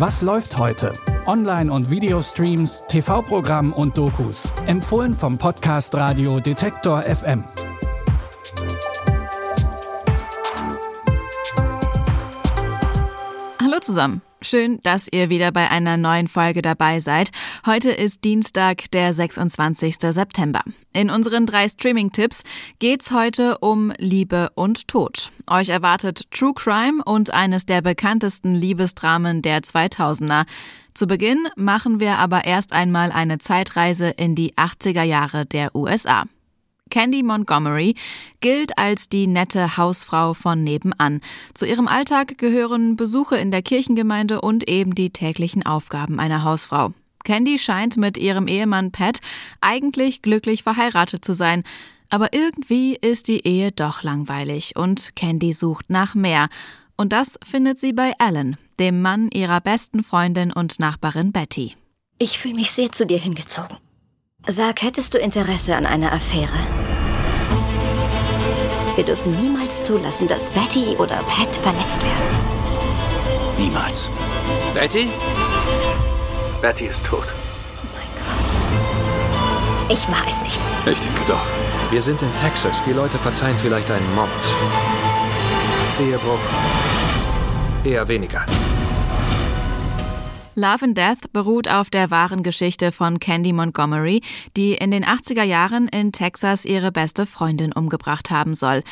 Was läuft heute? Online- und Videostreams, TV-Programm und Dokus. Empfohlen vom Podcast Radio Detektor FM. Hallo zusammen. Schön, dass ihr wieder bei einer neuen Folge dabei seid. Heute ist Dienstag, der 26. September. In unseren drei Streaming-Tipps geht's heute um Liebe und Tod. Euch erwartet True Crime und eines der bekanntesten Liebesdramen der 2000er. Zu Beginn machen wir aber erst einmal eine Zeitreise in die 80er Jahre der USA. Candy Montgomery gilt als die nette Hausfrau von nebenan. Zu ihrem Alltag gehören Besuche in der Kirchengemeinde und eben die täglichen Aufgaben einer Hausfrau. Candy scheint mit ihrem Ehemann Pat eigentlich glücklich verheiratet zu sein. Aber irgendwie ist die Ehe doch langweilig und Candy sucht nach mehr. Und das findet sie bei Alan, dem Mann ihrer besten Freundin und Nachbarin Betty. Ich fühle mich sehr zu dir hingezogen. Sag, hättest du Interesse an einer Affäre? Wir dürfen niemals zulassen, dass Betty oder Pat verletzt werden. Niemals. Betty? Betty ist tot. Oh mein Gott. Ich mache es nicht. Ich denke doch. Wir sind in Texas. Die Leute verzeihen vielleicht einen Mord. Ehebruch. Eher weniger. Love and Death beruht auf der wahren Geschichte von Candy Montgomery, die in den 80er Jahren in Texas ihre beste Freundin umgebracht haben soll.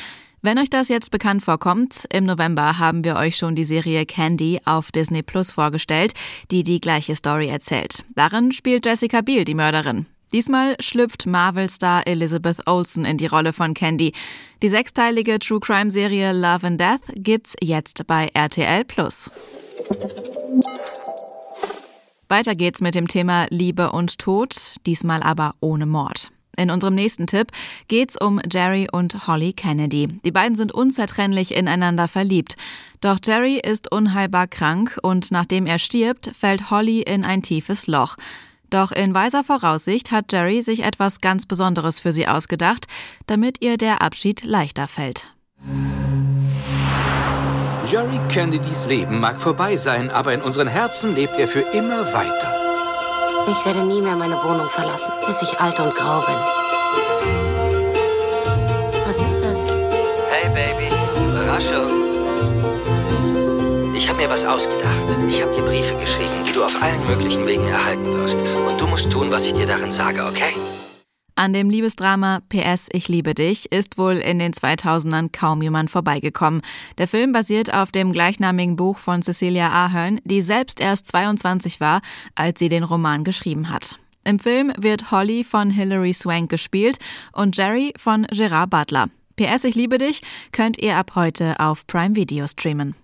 Wenn euch das jetzt bekannt vorkommt, im November haben wir euch schon die Serie Candy auf Disney Plus vorgestellt, die die gleiche Story erzählt. Darin spielt Jessica Biel die Mörderin. Diesmal schlüpft Marvel-Star Elizabeth Olsen in die Rolle von Candy. Die sechsteilige True Crime-Serie Love and Death gibt's jetzt bei RTL Plus. Weiter geht's mit dem Thema Liebe und Tod, diesmal aber ohne Mord. In unserem nächsten Tipp geht's um Jerry und Holly Kennedy. Die beiden sind unzertrennlich ineinander verliebt. Doch Jerry ist unheilbar krank und nachdem er stirbt, fällt Holly in ein tiefes Loch. Doch in weiser Voraussicht hat Jerry sich etwas ganz Besonderes für sie ausgedacht, damit ihr der Abschied leichter fällt. Jerry Kennedys Leben mag vorbei sein, aber in unseren Herzen lebt er für immer weiter. Ich werde nie mehr meine Wohnung verlassen, bis ich alt und grau bin. Was ist das? Hey Baby, Überraschung. Ich habe mir was ausgedacht. Ich habe dir Briefe geschrieben, die du auf allen möglichen Wegen erhalten wirst. Und du musst tun, was ich dir darin sage, okay? An dem Liebesdrama PS Ich liebe dich ist wohl in den 2000ern kaum jemand vorbeigekommen. Der Film basiert auf dem gleichnamigen Buch von Cecilia Ahern, die selbst erst 22 war, als sie den Roman geschrieben hat. Im Film wird Holly von Hilary Swank gespielt und Jerry von Gerard Butler. PS Ich liebe dich könnt ihr ab heute auf Prime Video streamen.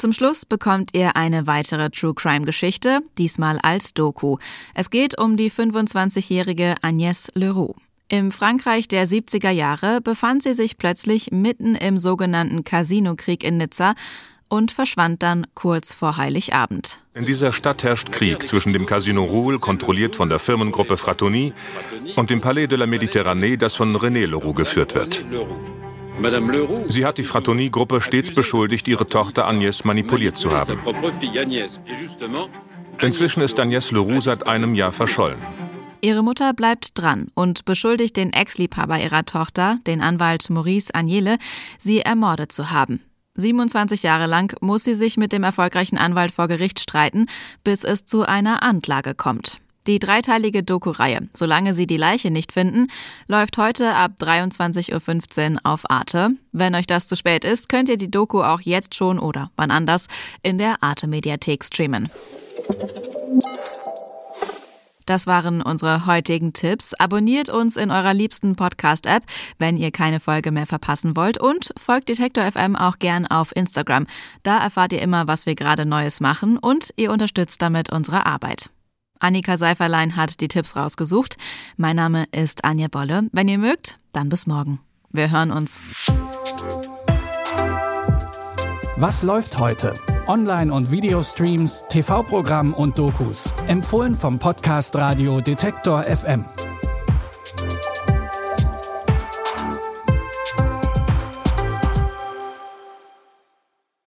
Zum Schluss bekommt ihr eine weitere True Crime Geschichte, diesmal als Doku. Es geht um die 25-jährige Agnès Leroux. Im Frankreich der 70er Jahre befand sie sich plötzlich mitten im sogenannten Casino-Krieg in Nizza und verschwand dann kurz vor Heiligabend. In dieser Stadt herrscht Krieg zwischen dem Casino Roule, kontrolliert von der Firmengruppe Fratoni, und dem Palais de la Méditerranée, das von René Leroux geführt wird. Sie hat die Fratoni-Gruppe stets beschuldigt, ihre Tochter Agnès manipuliert zu haben. Inzwischen ist Agnès Leroux seit einem Jahr verschollen. Ihre Mutter bleibt dran und beschuldigt den Ex-Liebhaber ihrer Tochter, den Anwalt Maurice Agnele, sie ermordet zu haben. 27 Jahre lang muss sie sich mit dem erfolgreichen Anwalt vor Gericht streiten, bis es zu einer Anklage kommt. Die dreiteilige Doku-Reihe Solange Sie die Leiche nicht finden, läuft heute ab 23.15 Uhr auf Arte. Wenn euch das zu spät ist, könnt ihr die Doku auch jetzt schon oder wann anders in der Arte-Mediathek streamen. Das waren unsere heutigen Tipps. Abonniert uns in eurer liebsten Podcast-App, wenn ihr keine Folge mehr verpassen wollt. Und folgt Detektor FM auch gern auf Instagram. Da erfahrt ihr immer, was wir gerade Neues machen und ihr unterstützt damit unsere Arbeit. Annika Seiferlein hat die Tipps rausgesucht. Mein Name ist Anja Bolle. Wenn ihr mögt, dann bis morgen. Wir hören uns. Was läuft heute? Online- und Videostreams, TV-Programm und Dokus. Empfohlen vom Podcast Radio Detektor FM.